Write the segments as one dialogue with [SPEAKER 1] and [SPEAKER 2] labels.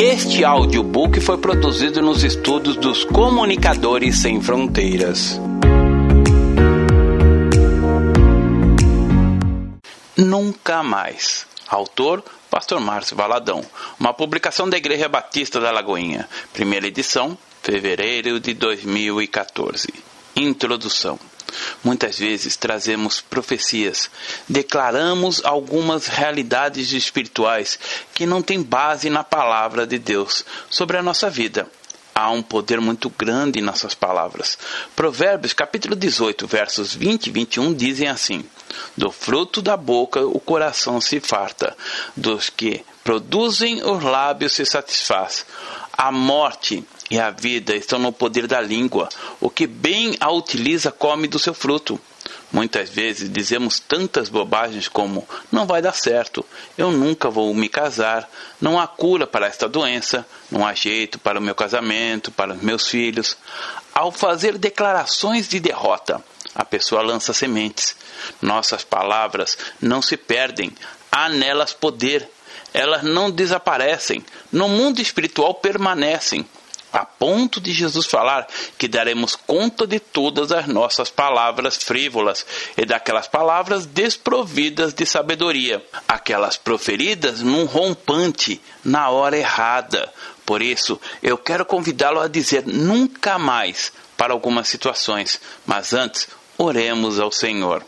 [SPEAKER 1] Este audiobook foi produzido nos estudos dos Comunicadores Sem Fronteiras. Nunca mais. Autor Pastor Márcio Valadão. Uma publicação da Igreja Batista da Lagoinha. Primeira edição, fevereiro de 2014. Introdução. Muitas vezes trazemos profecias, declaramos algumas realidades espirituais que não têm base na palavra de Deus sobre a nossa vida. Há um poder muito grande em nossas palavras. Provérbios capítulo 18, versos 20 e 21 dizem assim: Do fruto da boca o coração se farta, dos que produzem os lábios se satisfaz. A morte e a vida estão no poder da língua. O que bem a utiliza come do seu fruto. Muitas vezes dizemos tantas bobagens como: não vai dar certo, eu nunca vou me casar, não há cura para esta doença, não há jeito para o meu casamento, para os meus filhos. Ao fazer declarações de derrota, a pessoa lança sementes. Nossas palavras não se perdem, há nelas poder. Elas não desaparecem, no mundo espiritual permanecem a ponto de Jesus falar que daremos conta de todas as nossas palavras frívolas e daquelas palavras desprovidas de sabedoria, aquelas proferidas num rompante, na hora errada. Por isso, eu quero convidá-lo a dizer nunca mais para algumas situações, mas antes, oremos ao Senhor.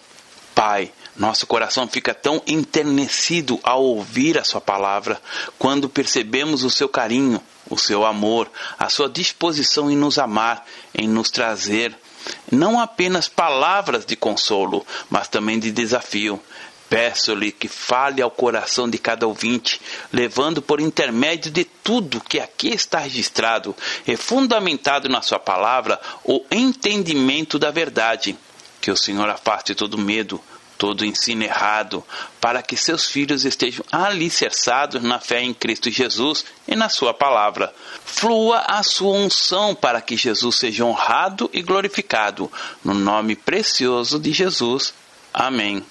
[SPEAKER 1] Pai, nosso coração fica tão enternecido ao ouvir a Sua palavra, quando percebemos o seu carinho, o seu amor, a sua disposição em nos amar, em nos trazer não apenas palavras de consolo, mas também de desafio. Peço-lhe que fale ao coração de cada ouvinte, levando por intermédio de tudo que aqui está registrado e fundamentado na Sua palavra o entendimento da verdade. Que o Senhor afaste todo medo, todo ensino errado, para que seus filhos estejam alicerçados na fé em Cristo Jesus e na Sua palavra. Flua a sua unção para que Jesus seja honrado e glorificado. No nome precioso de Jesus. Amém.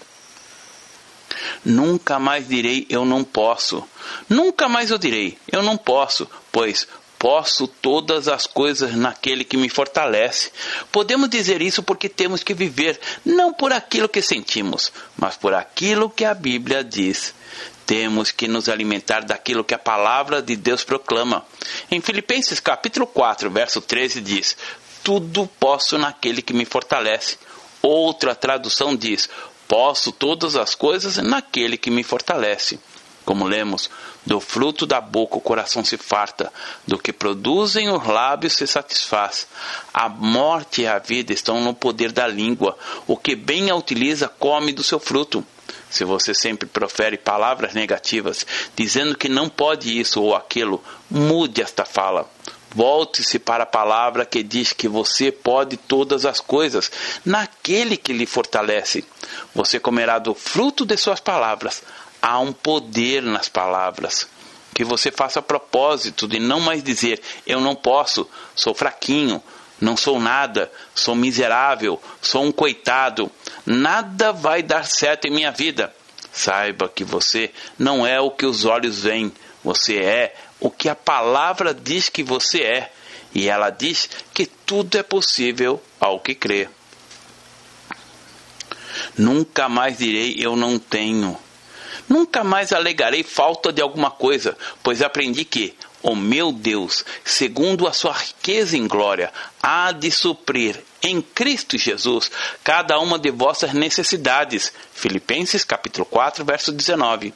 [SPEAKER 1] Nunca mais direi eu não posso. Nunca mais eu direi eu não posso, pois Posso todas as coisas naquele que me fortalece. Podemos dizer isso porque temos que viver não por aquilo que sentimos, mas por aquilo que a Bíblia diz. Temos que nos alimentar daquilo que a palavra de Deus proclama. Em Filipenses capítulo 4, verso 13 diz: Tudo posso naquele que me fortalece. Outra tradução diz: Posso todas as coisas naquele que me fortalece. Como lemos, do fruto da boca o coração se farta, do que produzem os lábios se satisfaz. A morte e a vida estão no poder da língua. O que bem a utiliza come do seu fruto. Se você sempre profere palavras negativas, dizendo que não pode isso ou aquilo, mude esta fala. Volte-se para a palavra que diz que você pode todas as coisas, naquele que lhe fortalece. Você comerá do fruto de suas palavras há um poder nas palavras. Que você faça propósito de não mais dizer eu não posso, sou fraquinho, não sou nada, sou miserável, sou um coitado, nada vai dar certo em minha vida. Saiba que você não é o que os olhos veem, você é o que a palavra diz que você é. E ela diz que tudo é possível ao que crê. Nunca mais direi eu não tenho Nunca mais alegarei falta de alguma coisa, pois aprendi que o meu Deus, segundo a sua riqueza em glória, há de suprir em Cristo Jesus cada uma de vossas necessidades. Filipenses capítulo 4, verso 19.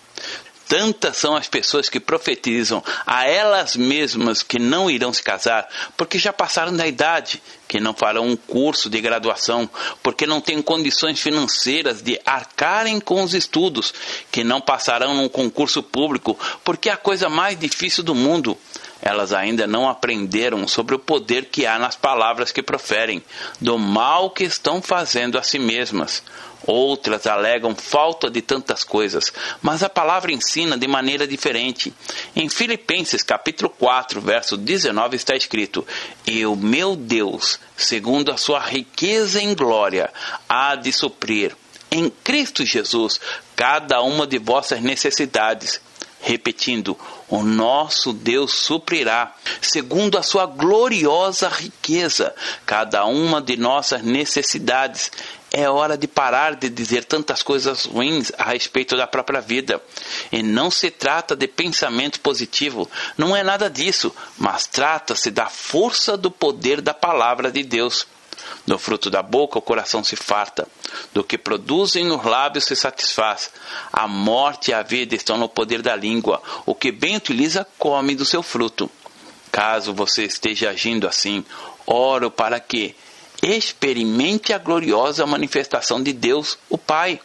[SPEAKER 1] Tantas são as pessoas que profetizam a elas mesmas que não irão se casar, porque já passaram da idade, que não farão um curso de graduação, porque não têm condições financeiras de arcarem com os estudos, que não passarão num concurso público, porque é a coisa mais difícil do mundo. Elas ainda não aprenderam sobre o poder que há nas palavras que proferem, do mal que estão fazendo a si mesmas. Outras alegam falta de tantas coisas, mas a palavra ensina de maneira diferente. Em Filipenses capítulo 4, verso 19 está escrito: "E o meu Deus, segundo a sua riqueza em glória, há de suprir em Cristo Jesus cada uma de vossas necessidades." Repetindo: O nosso Deus suprirá, segundo a sua gloriosa riqueza, cada uma de nossas necessidades. É hora de parar de dizer tantas coisas ruins a respeito da própria vida. E não se trata de pensamento positivo, não é nada disso, mas trata-se da força do poder da palavra de Deus. Do fruto da boca o coração se farta, do que produzem nos lábios se satisfaz. A morte e a vida estão no poder da língua, o que bem utiliza come do seu fruto. Caso você esteja agindo assim, oro para que experimente a gloriosa manifestação de Deus, o Pai.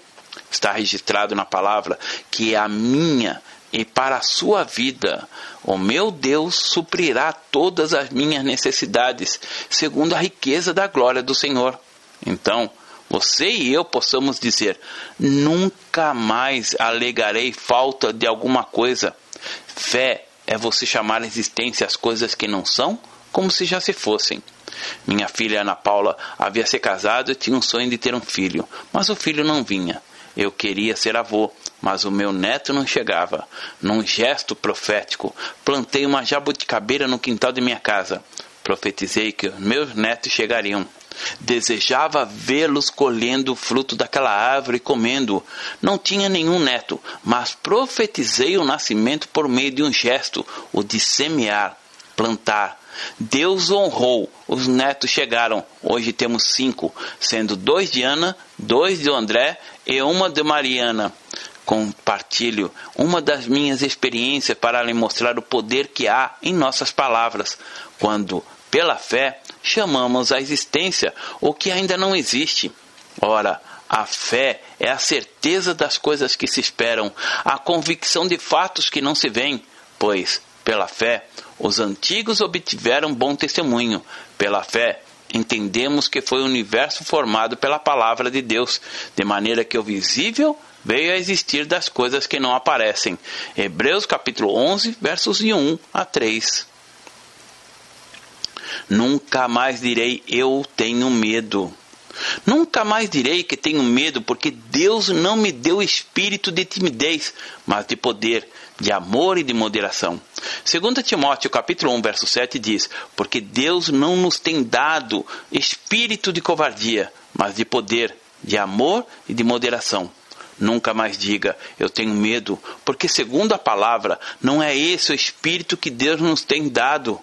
[SPEAKER 1] Está registrado na palavra que é a minha e para a sua vida. O meu Deus suprirá todas as minhas necessidades, segundo a riqueza da glória do Senhor. Então, você e eu possamos dizer: nunca mais alegarei falta de alguma coisa. Fé é você chamar a existência as coisas que não são como se já se fossem. Minha filha Ana Paula havia se casado e tinha um sonho de ter um filho, mas o filho não vinha. Eu queria ser avô, mas o meu neto não chegava. Num gesto profético, plantei uma jabuticabeira no quintal de minha casa. Profetizei que meus netos chegariam. Desejava vê-los colhendo o fruto daquela árvore e comendo. Não tinha nenhum neto, mas profetizei o nascimento por meio de um gesto, o de semear, plantar. Deus honrou, os netos chegaram. Hoje temos cinco, sendo dois de Ana, dois de André e uma de Mariana. Compartilho uma das minhas experiências para lhe mostrar o poder que há em nossas palavras, quando, pela fé, chamamos à existência o que ainda não existe. Ora, a fé é a certeza das coisas que se esperam, a convicção de fatos que não se veem, pois, pela fé, os antigos obtiveram bom testemunho. Pela fé, entendemos que foi o universo formado pela palavra de Deus, de maneira que o visível veio a existir das coisas que não aparecem. Hebreus capítulo 11, versos de 1 a 3. Nunca mais direi eu tenho medo. Nunca mais direi que tenho medo, porque Deus não me deu espírito de timidez, mas de poder, de amor e de moderação. 2 Timóteo capítulo 1, verso 7 diz: Porque Deus não nos tem dado espírito de covardia, mas de poder, de amor e de moderação. Nunca mais diga, eu tenho medo, porque, segundo a palavra, não é esse o espírito que Deus nos tem dado.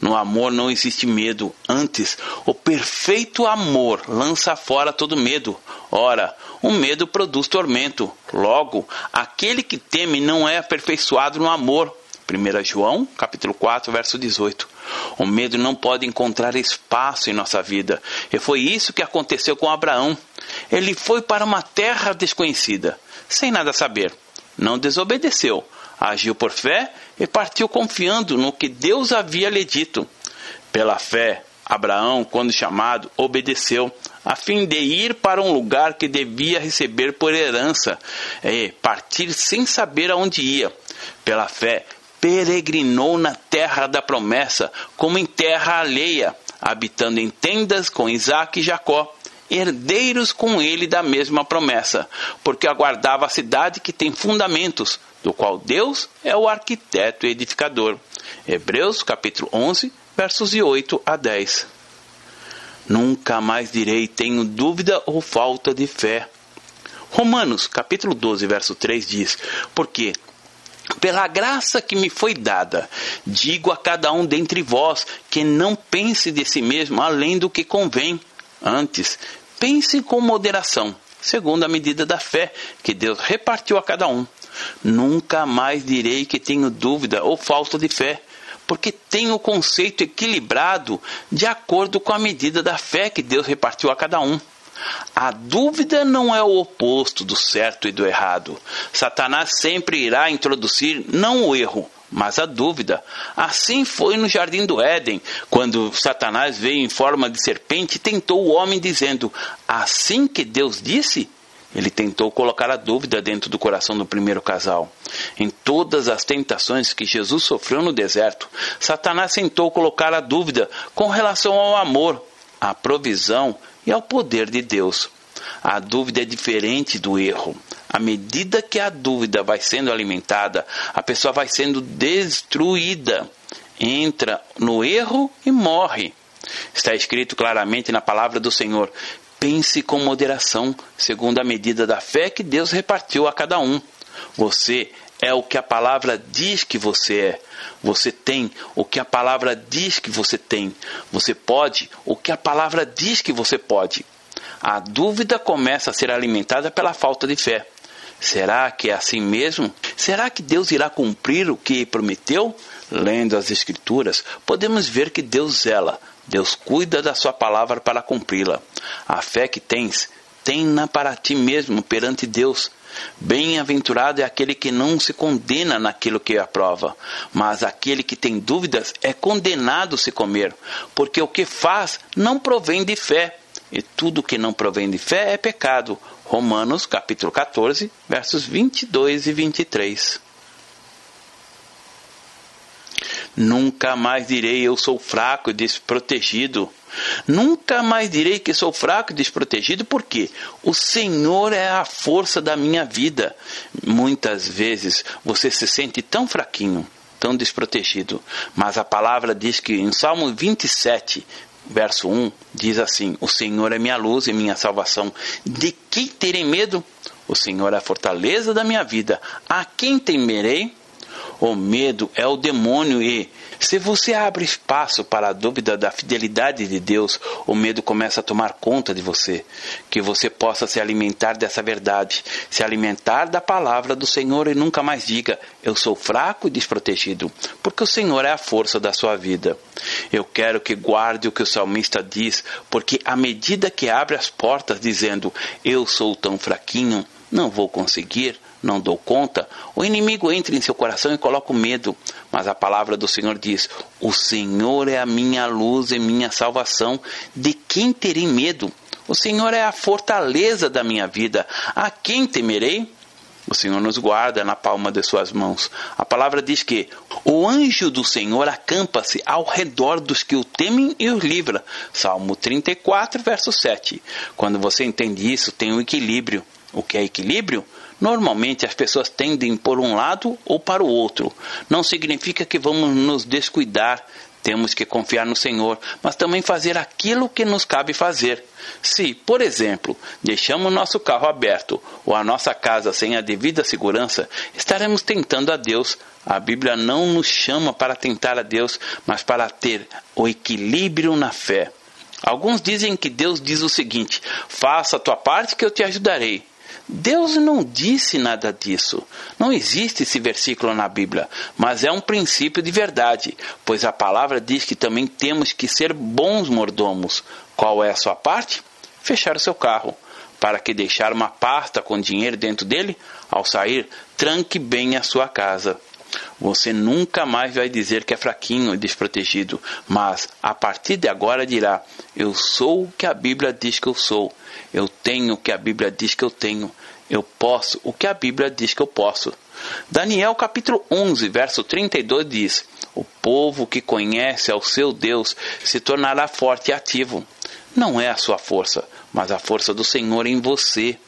[SPEAKER 1] No amor não existe medo, antes, o perfeito amor lança fora todo medo. Ora, o medo produz tormento. Logo, aquele que teme não é aperfeiçoado no amor. 1 João, capítulo 4, verso 18. O medo não pode encontrar espaço em nossa vida. E foi isso que aconteceu com Abraão. Ele foi para uma terra desconhecida, sem nada saber. Não desobedeceu, agiu por fé e partiu confiando no que Deus havia lhe dito. Pela fé, Abraão, quando chamado, obedeceu, a fim de ir para um lugar que devia receber por herança, e partir sem saber aonde ia. Pela fé, peregrinou na terra da promessa, como em terra alheia, habitando em tendas com Isaac e Jacó, herdeiros com ele da mesma promessa, porque aguardava a cidade que tem fundamentos, do qual Deus é o arquiteto e edificador. Hebreus capítulo 11, versos de 8 a 10. Nunca mais direi tenho dúvida ou falta de fé. Romanos capítulo 12, verso 3 diz: Porque pela graça que me foi dada, digo a cada um dentre vós que não pense de si mesmo além do que convém. Antes, pense com moderação, segundo a medida da fé que Deus repartiu a cada um. Nunca mais direi que tenho dúvida ou falta de fé, porque tenho o conceito equilibrado de acordo com a medida da fé que Deus repartiu a cada um. A dúvida não é o oposto do certo e do errado. Satanás sempre irá introduzir não o erro, mas a dúvida. Assim foi no jardim do Éden, quando Satanás veio em forma de serpente e tentou o homem, dizendo: Assim que Deus disse? Ele tentou colocar a dúvida dentro do coração do primeiro casal. Em todas as tentações que Jesus sofreu no deserto, Satanás tentou colocar a dúvida com relação ao amor, à provisão e ao poder de Deus. A dúvida é diferente do erro. À medida que a dúvida vai sendo alimentada, a pessoa vai sendo destruída, entra no erro e morre. Está escrito claramente na palavra do Senhor: pense com moderação, segundo a medida da fé que Deus repartiu a cada um. Você é o que a palavra diz que você é. Você tem o que a palavra diz que você tem. Você pode o que a palavra diz que você pode. A dúvida começa a ser alimentada pela falta de fé. Será que é assim mesmo? Será que Deus irá cumprir o que prometeu? Lendo as Escrituras, podemos ver que Deus zela, Deus cuida da sua palavra para cumpri-la. A fé que tens, tenha para ti mesmo perante Deus. Bem-aventurado é aquele que não se condena naquilo que aprova, mas aquele que tem dúvidas é condenado se comer, porque o que faz não provém de fé, e tudo que não provém de fé é pecado. Romanos capítulo 14, versos 22 e 23. Nunca mais direi eu sou fraco e desprotegido. Nunca mais direi que sou fraco e desprotegido, porque o Senhor é a força da minha vida. Muitas vezes você se sente tão fraquinho, tão desprotegido, mas a palavra diz que em Salmo 27, verso 1, diz assim: O Senhor é minha luz e minha salvação. De quem terei medo? O Senhor é a fortaleza da minha vida. A quem temerei? O medo é o demônio e, se você abre espaço para a dúvida da fidelidade de Deus, o medo começa a tomar conta de você. Que você possa se alimentar dessa verdade, se alimentar da palavra do Senhor e nunca mais diga: Eu sou fraco e desprotegido, porque o Senhor é a força da sua vida. Eu quero que guarde o que o salmista diz, porque à medida que abre as portas dizendo: Eu sou tão fraquinho, não vou conseguir, não dou conta, o inimigo entra em seu coração e coloca o medo. Mas a palavra do Senhor diz: O Senhor é a minha luz e minha salvação. De quem terei medo? O Senhor é a fortaleza da minha vida. A quem temerei? O Senhor nos guarda na palma de suas mãos. A palavra diz que o anjo do Senhor acampa-se ao redor dos que o temem e os livra. Salmo 34, verso 7. Quando você entende isso, tem um equilíbrio. O que é equilíbrio? Normalmente as pessoas tendem por um lado ou para o outro. Não significa que vamos nos descuidar. Temos que confiar no Senhor, mas também fazer aquilo que nos cabe fazer. Se, por exemplo, deixamos nosso carro aberto ou a nossa casa sem a devida segurança, estaremos tentando a Deus. A Bíblia não nos chama para tentar a Deus, mas para ter o equilíbrio na fé. Alguns dizem que Deus diz o seguinte: faça a tua parte que eu te ajudarei. Deus não disse nada disso. Não existe esse versículo na Bíblia, mas é um princípio de verdade, pois a palavra diz que também temos que ser bons mordomos. Qual é a sua parte? Fechar o seu carro. Para que deixar uma pasta com dinheiro dentro dele? Ao sair, tranque bem a sua casa. Você nunca mais vai dizer que é fraquinho e desprotegido, mas a partir de agora dirá: Eu sou o que a Bíblia diz que eu sou. Eu tenho o que a Bíblia diz que eu tenho. Eu posso o que a Bíblia diz que eu posso. Daniel capítulo 11, verso 32 diz: O povo que conhece ao seu Deus se tornará forte e ativo. Não é a sua força, mas a força do Senhor em você.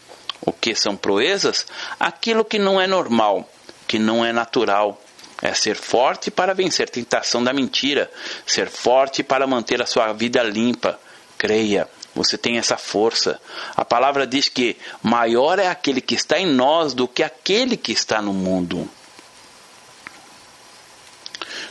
[SPEAKER 1] O que são proezas? Aquilo que não é normal, que não é natural. É ser forte para vencer a tentação da mentira, ser forte para manter a sua vida limpa. Creia, você tem essa força. A palavra diz que maior é aquele que está em nós do que aquele que está no mundo.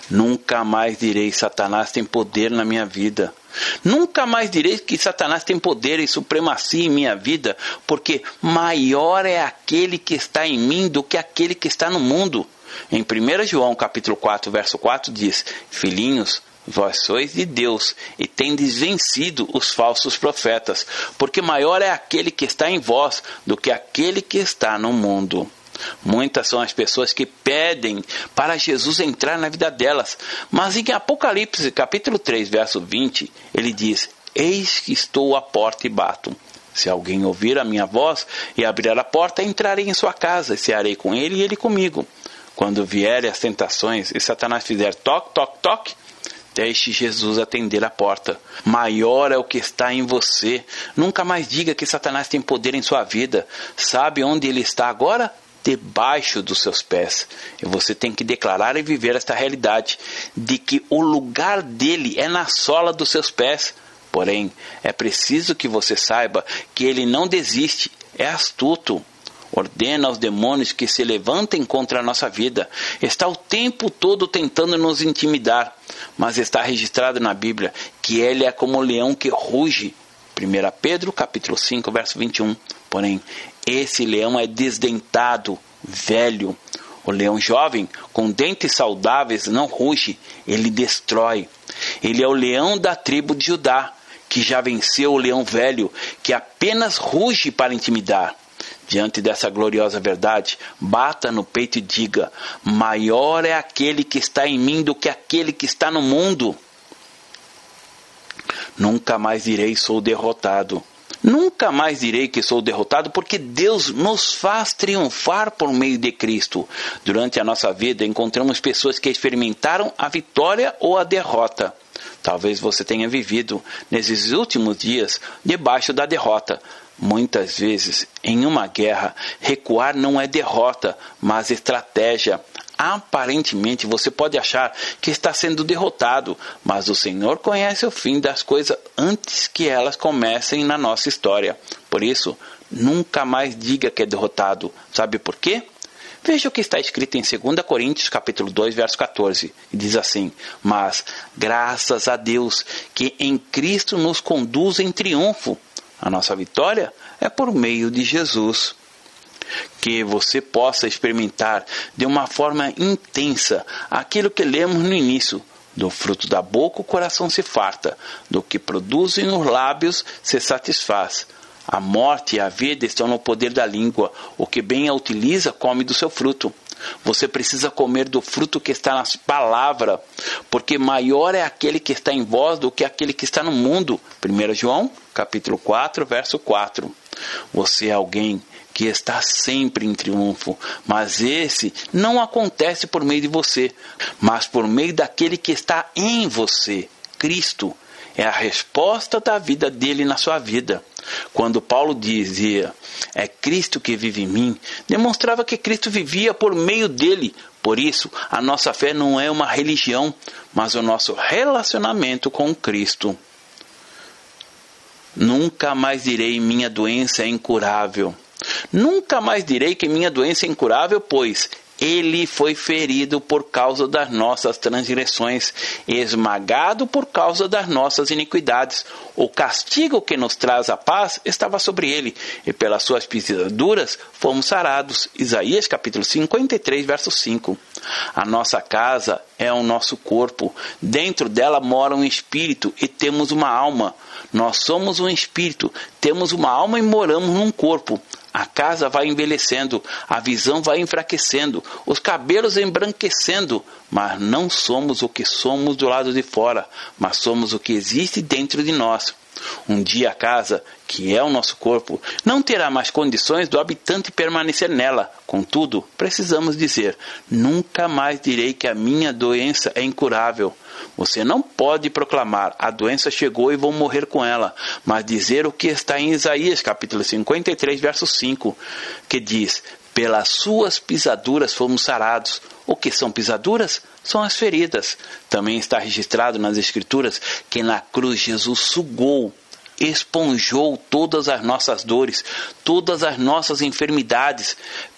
[SPEAKER 1] Nunca mais direi Satanás tem poder na minha vida. Nunca mais direi que Satanás tem poder e supremacia em minha vida, porque maior é aquele que está em mim do que aquele que está no mundo. Em 1 João capítulo 4, verso 4 diz: Filhinhos, Vós sois de Deus e tendes vencido os falsos profetas, porque maior é aquele que está em vós do que aquele que está no mundo. Muitas são as pessoas que pedem para Jesus entrar na vida delas, mas em Apocalipse capítulo 3, verso 20, ele diz: Eis que estou à porta e bato. Se alguém ouvir a minha voz e abrir a porta, entrarei em sua casa, e cearei com ele e ele comigo. Quando vierem as tentações e Satanás fizer toque, toque, toque, Deixe Jesus atender a porta. Maior é o que está em você. Nunca mais diga que Satanás tem poder em sua vida. Sabe onde ele está agora? Debaixo dos seus pés. E você tem que declarar e viver esta realidade de que o lugar dele é na sola dos seus pés. Porém, é preciso que você saiba que ele não desiste, é astuto ordena aos demônios que se levantem contra a nossa vida. Está o tempo todo tentando nos intimidar, mas está registrado na Bíblia que ele é como o leão que ruge. 1 Pedro capítulo 5, verso 21. Porém, esse leão é desdentado, velho. O leão jovem, com dentes saudáveis, não ruge, ele destrói. Ele é o leão da tribo de Judá, que já venceu o leão velho, que apenas ruge para intimidar. Diante dessa gloriosa verdade, bata no peito e diga: Maior é aquele que está em mim do que aquele que está no mundo. Nunca mais direi sou derrotado. Nunca mais direi que sou derrotado, porque Deus nos faz triunfar por meio de Cristo. Durante a nossa vida, encontramos pessoas que experimentaram a vitória ou a derrota. Talvez você tenha vivido nesses últimos dias debaixo da derrota, Muitas vezes, em uma guerra, recuar não é derrota, mas estratégia. Aparentemente você pode achar que está sendo derrotado, mas o Senhor conhece o fim das coisas antes que elas comecem na nossa história. Por isso, nunca mais diga que é derrotado. Sabe por quê? Veja o que está escrito em 2 Coríntios capítulo 2, verso 14, e diz assim: "Mas graças a Deus que em Cristo nos conduz em triunfo a nossa vitória é por meio de Jesus. Que você possa experimentar de uma forma intensa aquilo que lemos no início. Do fruto da boca o coração se farta, do que produzem os lábios se satisfaz. A morte e a vida estão no poder da língua. O que bem a utiliza come do seu fruto. Você precisa comer do fruto que está nas palavras, porque maior é aquele que está em vós do que aquele que está no mundo. 1 João, capítulo 4, verso 4. Você é alguém que está sempre em triunfo, mas esse não acontece por meio de você, mas por meio daquele que está em você, Cristo. É a resposta da vida dele na sua vida. Quando Paulo dizia, é Cristo que vive em mim, demonstrava que Cristo vivia por meio dele. Por isso, a nossa fé não é uma religião, mas o nosso relacionamento com Cristo. Nunca mais direi minha doença é incurável. Nunca mais direi que minha doença é incurável, pois ele foi ferido por causa das nossas transgressões, esmagado por causa das nossas iniquidades. O castigo que nos traz a paz estava sobre ele, e pelas suas pisaduras fomos sarados. Isaías capítulo 53, verso 5. A nossa casa é o nosso corpo. Dentro dela mora um espírito e temos uma alma. Nós somos um espírito, temos uma alma e moramos num corpo. A casa vai envelhecendo, a visão vai enfraquecendo, os cabelos embranquecendo, mas não somos o que somos do lado de fora, mas somos o que existe dentro de nós. Um dia a casa, que é o nosso corpo, não terá mais condições do habitante permanecer nela. Contudo, precisamos dizer: nunca mais direi que a minha doença é incurável. Você não pode proclamar a doença chegou e vou morrer com ela, mas dizer o que está em Isaías capítulo 53, verso 5, que diz: pelas suas pisaduras fomos sarados. O que são pisaduras? São as feridas. Também está registrado nas Escrituras que na cruz Jesus sugou, esponjou todas as nossas dores, todas as nossas enfermidades.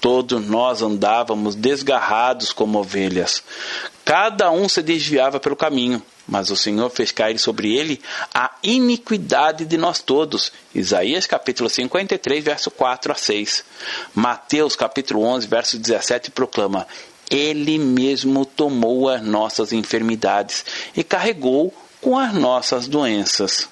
[SPEAKER 1] Todos nós andávamos desgarrados como ovelhas. Cada um se desviava pelo caminho, mas o Senhor fez cair sobre ele a iniquidade de nós todos. Isaías capítulo 53, verso 4 a 6. Mateus capítulo 11, verso 17 proclama: Ele mesmo tomou as nossas enfermidades e carregou com as nossas doenças.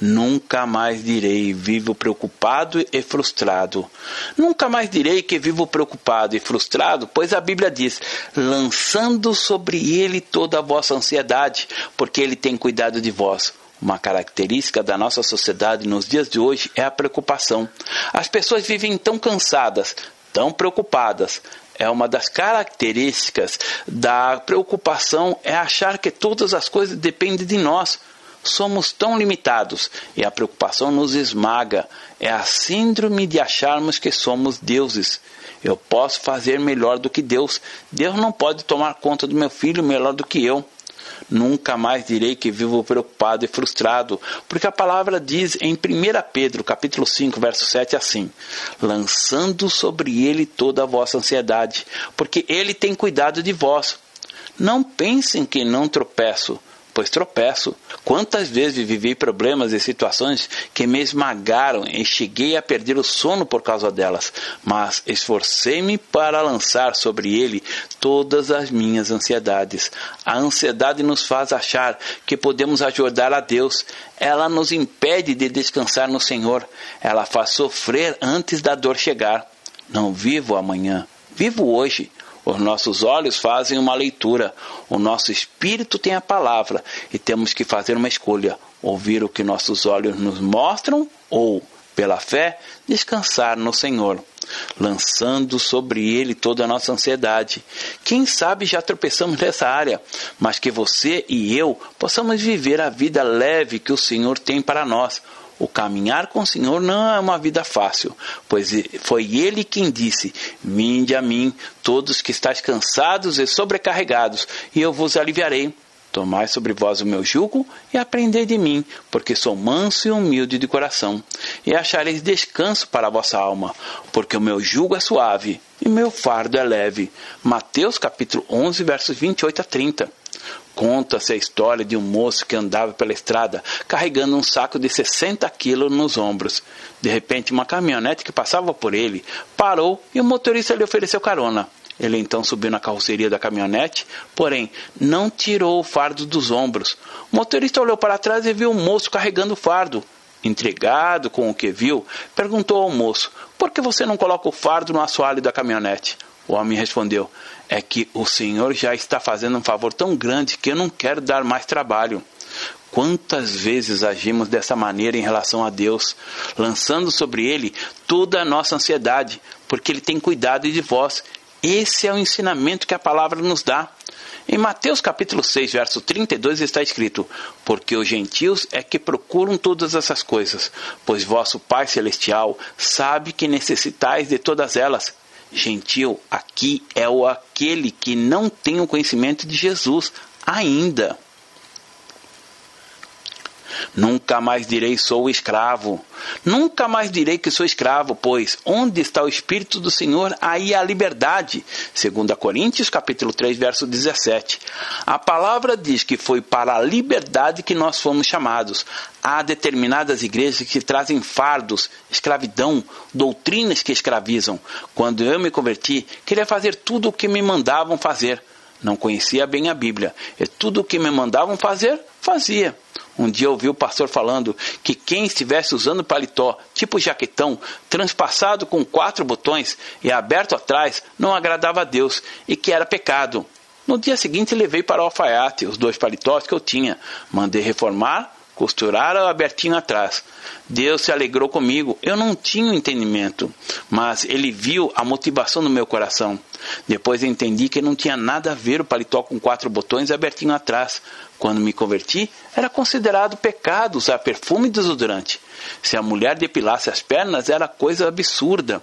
[SPEAKER 1] Nunca mais direi vivo preocupado e frustrado. Nunca mais direi que vivo preocupado e frustrado, pois a Bíblia diz: lançando sobre ele toda a vossa ansiedade, porque ele tem cuidado de vós. Uma característica da nossa sociedade nos dias de hoje é a preocupação. As pessoas vivem tão cansadas, tão preocupadas. É uma das características da preocupação é achar que todas as coisas dependem de nós. Somos tão limitados e a preocupação nos esmaga. É a síndrome de acharmos que somos deuses. Eu posso fazer melhor do que Deus. Deus não pode tomar conta do meu filho melhor do que eu. Nunca mais direi que vivo preocupado e frustrado, porque a palavra diz em 1 Pedro, capítulo 5, verso 7 assim: lançando sobre ele toda a vossa ansiedade, porque ele tem cuidado de vós. Não pensem que não tropeço, pois tropeço. Quantas vezes vivi problemas e situações que me esmagaram e cheguei a perder o sono por causa delas, mas esforcei-me para lançar sobre ele todas as minhas ansiedades. A ansiedade nos faz achar que podemos ajudar a Deus. Ela nos impede de descansar no Senhor. Ela faz sofrer antes da dor chegar. Não vivo amanhã, vivo hoje. Os nossos olhos fazem uma leitura, o nosso espírito tem a palavra e temos que fazer uma escolha: ouvir o que nossos olhos nos mostram ou, pela fé, descansar no Senhor, lançando sobre Ele toda a nossa ansiedade. Quem sabe já tropeçamos nessa área, mas que você e eu possamos viver a vida leve que o Senhor tem para nós o caminhar com o Senhor não é uma vida fácil, pois foi Ele quem disse: Vinde a mim, todos que estáis cansados e sobrecarregados, e eu vos aliviarei. Tomai sobre vós o meu jugo e aprendei de mim, porque sou manso e humilde de coração, e achareis descanso para a vossa alma, porque o meu jugo é suave e meu fardo é leve. Mateus capítulo 11, versos 28 a 30. Conta-se a história de um moço que andava pela estrada carregando um saco de 60 quilos nos ombros. De repente, uma caminhonete que passava por ele parou e o motorista lhe ofereceu carona. Ele então subiu na carroceria da caminhonete, porém não tirou o fardo dos ombros. O motorista olhou para trás e viu o moço carregando o fardo. Intrigado com o que viu, perguntou ao moço: Por que você não coloca o fardo no assoalho da caminhonete? O homem respondeu: É que o Senhor já está fazendo um favor tão grande que eu não quero dar mais trabalho. Quantas vezes agimos dessa maneira em relação a Deus, lançando sobre Ele toda a nossa ansiedade, porque Ele tem cuidado de vós. Esse é o ensinamento que a palavra nos dá. Em Mateus capítulo 6, verso 32 está escrito: Porque os gentios é que procuram todas essas coisas, pois vosso Pai celestial sabe que necessitais de todas elas. Gentil aqui é o aquele que não tem o conhecimento de Jesus ainda. Nunca mais direi sou escravo. Nunca mais direi que sou escravo, pois onde está o Espírito do Senhor, aí há liberdade. 2 Coríntios capítulo 3, verso 17. A palavra diz que foi para a liberdade que nós fomos chamados. Há determinadas igrejas que trazem fardos, escravidão, doutrinas que escravizam. Quando eu me converti, queria fazer tudo o que me mandavam fazer. Não conhecia bem a Bíblia, e tudo o que me mandavam fazer, fazia. Um dia ouvi o pastor falando que quem estivesse usando paletó tipo jaquetão, transpassado com quatro botões e aberto atrás, não agradava a Deus e que era pecado. No dia seguinte levei para o alfaiate os dois paletós que eu tinha, mandei reformar costuraram abertinho atrás. Deus se alegrou comigo. Eu não tinha entendimento, mas ele viu a motivação no meu coração. Depois entendi que não tinha nada a ver o paletó com quatro botões abertinho atrás. Quando me converti, era considerado pecado usar perfume e desodorante. Se a mulher depilasse as pernas, era coisa absurda.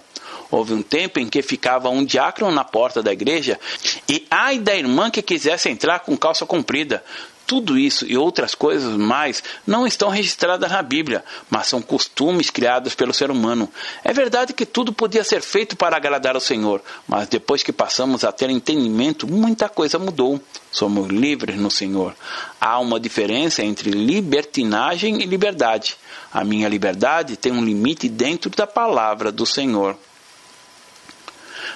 [SPEAKER 1] Houve um tempo em que ficava um diácono na porta da igreja e ai da irmã que quisesse entrar com calça comprida. Tudo isso e outras coisas mais não estão registradas na Bíblia, mas são costumes criados pelo ser humano. É verdade que tudo podia ser feito para agradar ao Senhor, mas depois que passamos a ter entendimento, muita coisa mudou. Somos livres no Senhor. Há uma diferença entre libertinagem e liberdade. A minha liberdade tem um limite dentro da palavra do Senhor.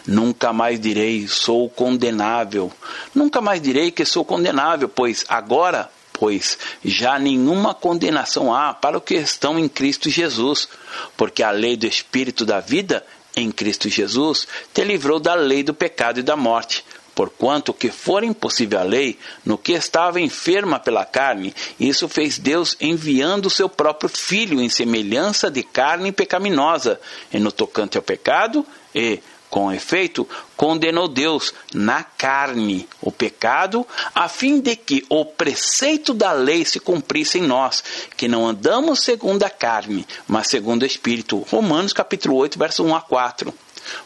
[SPEAKER 1] Nunca mais direi sou condenável. Nunca mais direi que sou condenável, pois agora pois já nenhuma condenação há para os que estão em Cristo Jesus, porque a lei do Espírito da vida em Cristo Jesus te livrou da lei do pecado e da morte. Porquanto que for impossível a lei, no que estava enferma pela carne, isso fez Deus enviando o seu próprio Filho em semelhança de carne pecaminosa, e no tocante ao pecado, e, com efeito, condenou Deus na carne o pecado, a fim de que o preceito da lei se cumprisse em nós, que não andamos segundo a carne, mas segundo o Espírito. Romanos capítulo 8, verso 1 a 4.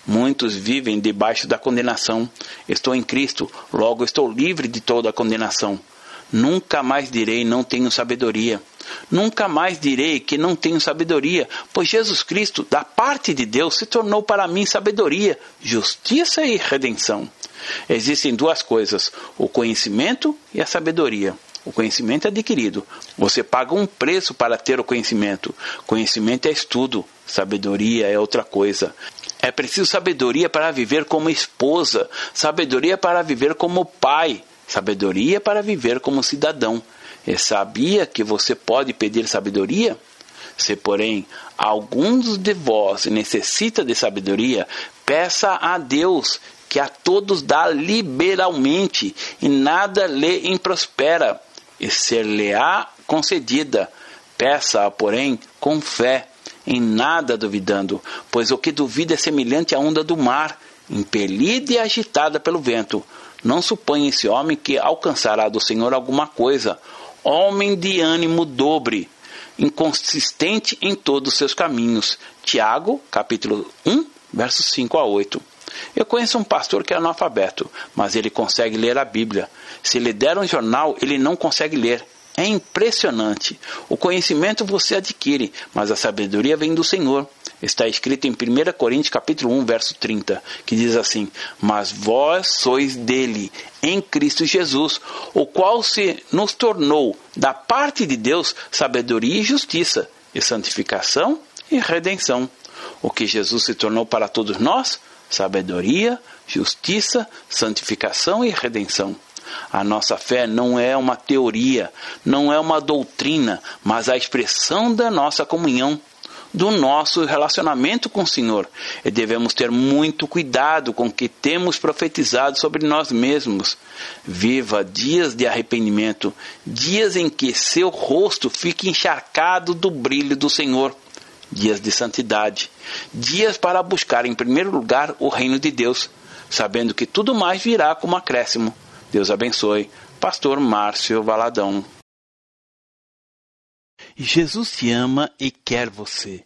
[SPEAKER 1] Muitos vivem debaixo da condenação. Estou em Cristo, logo estou livre de toda a condenação. Nunca mais direi não tenho sabedoria. Nunca mais direi que não tenho sabedoria, pois Jesus Cristo, da parte de Deus, se tornou para mim sabedoria, justiça e redenção. Existem duas coisas: o conhecimento e a sabedoria. O conhecimento é adquirido. Você paga um preço para ter o conhecimento. Conhecimento é estudo, sabedoria é outra coisa. É preciso sabedoria para viver como esposa, sabedoria para viver como pai, sabedoria para viver como cidadão. E sabia que você pode pedir sabedoria? Se, porém, alguns de vós necessita de sabedoria, peça a Deus, que a todos dá liberalmente, e nada lhe improspera, e ser-lhe-á concedida. Peça-a, porém, com fé em nada duvidando, pois o que duvida é semelhante à onda do mar, impelida e agitada pelo vento. Não suponha esse homem que alcançará do Senhor alguma coisa. Homem de ânimo dobre, inconsistente em todos os seus caminhos. Tiago, capítulo 1, versos 5 a 8. Eu conheço um pastor que é analfabeto, mas ele consegue ler a Bíblia. Se lhe der um jornal, ele não consegue ler. É impressionante. O conhecimento você adquire, mas a sabedoria vem do Senhor. Está escrito em 1 Coríntios capítulo 1, verso 30, que diz assim: "Mas vós sois dele, em Cristo Jesus, o qual se nos tornou da parte de Deus sabedoria e justiça, e santificação e redenção." O que Jesus se tornou para todos nós? Sabedoria, justiça, santificação e redenção. A nossa fé não é uma teoria, não é uma doutrina, mas a expressão da nossa comunhão, do nosso relacionamento com o Senhor. E devemos ter muito cuidado com o que temos profetizado sobre nós mesmos. Viva dias de arrependimento, dias em que seu rosto fique encharcado do brilho do Senhor dias de santidade, dias para buscar em primeiro lugar o reino de Deus, sabendo que tudo mais virá como acréscimo. Deus abençoe. Pastor Márcio Valadão. Jesus te ama e quer você.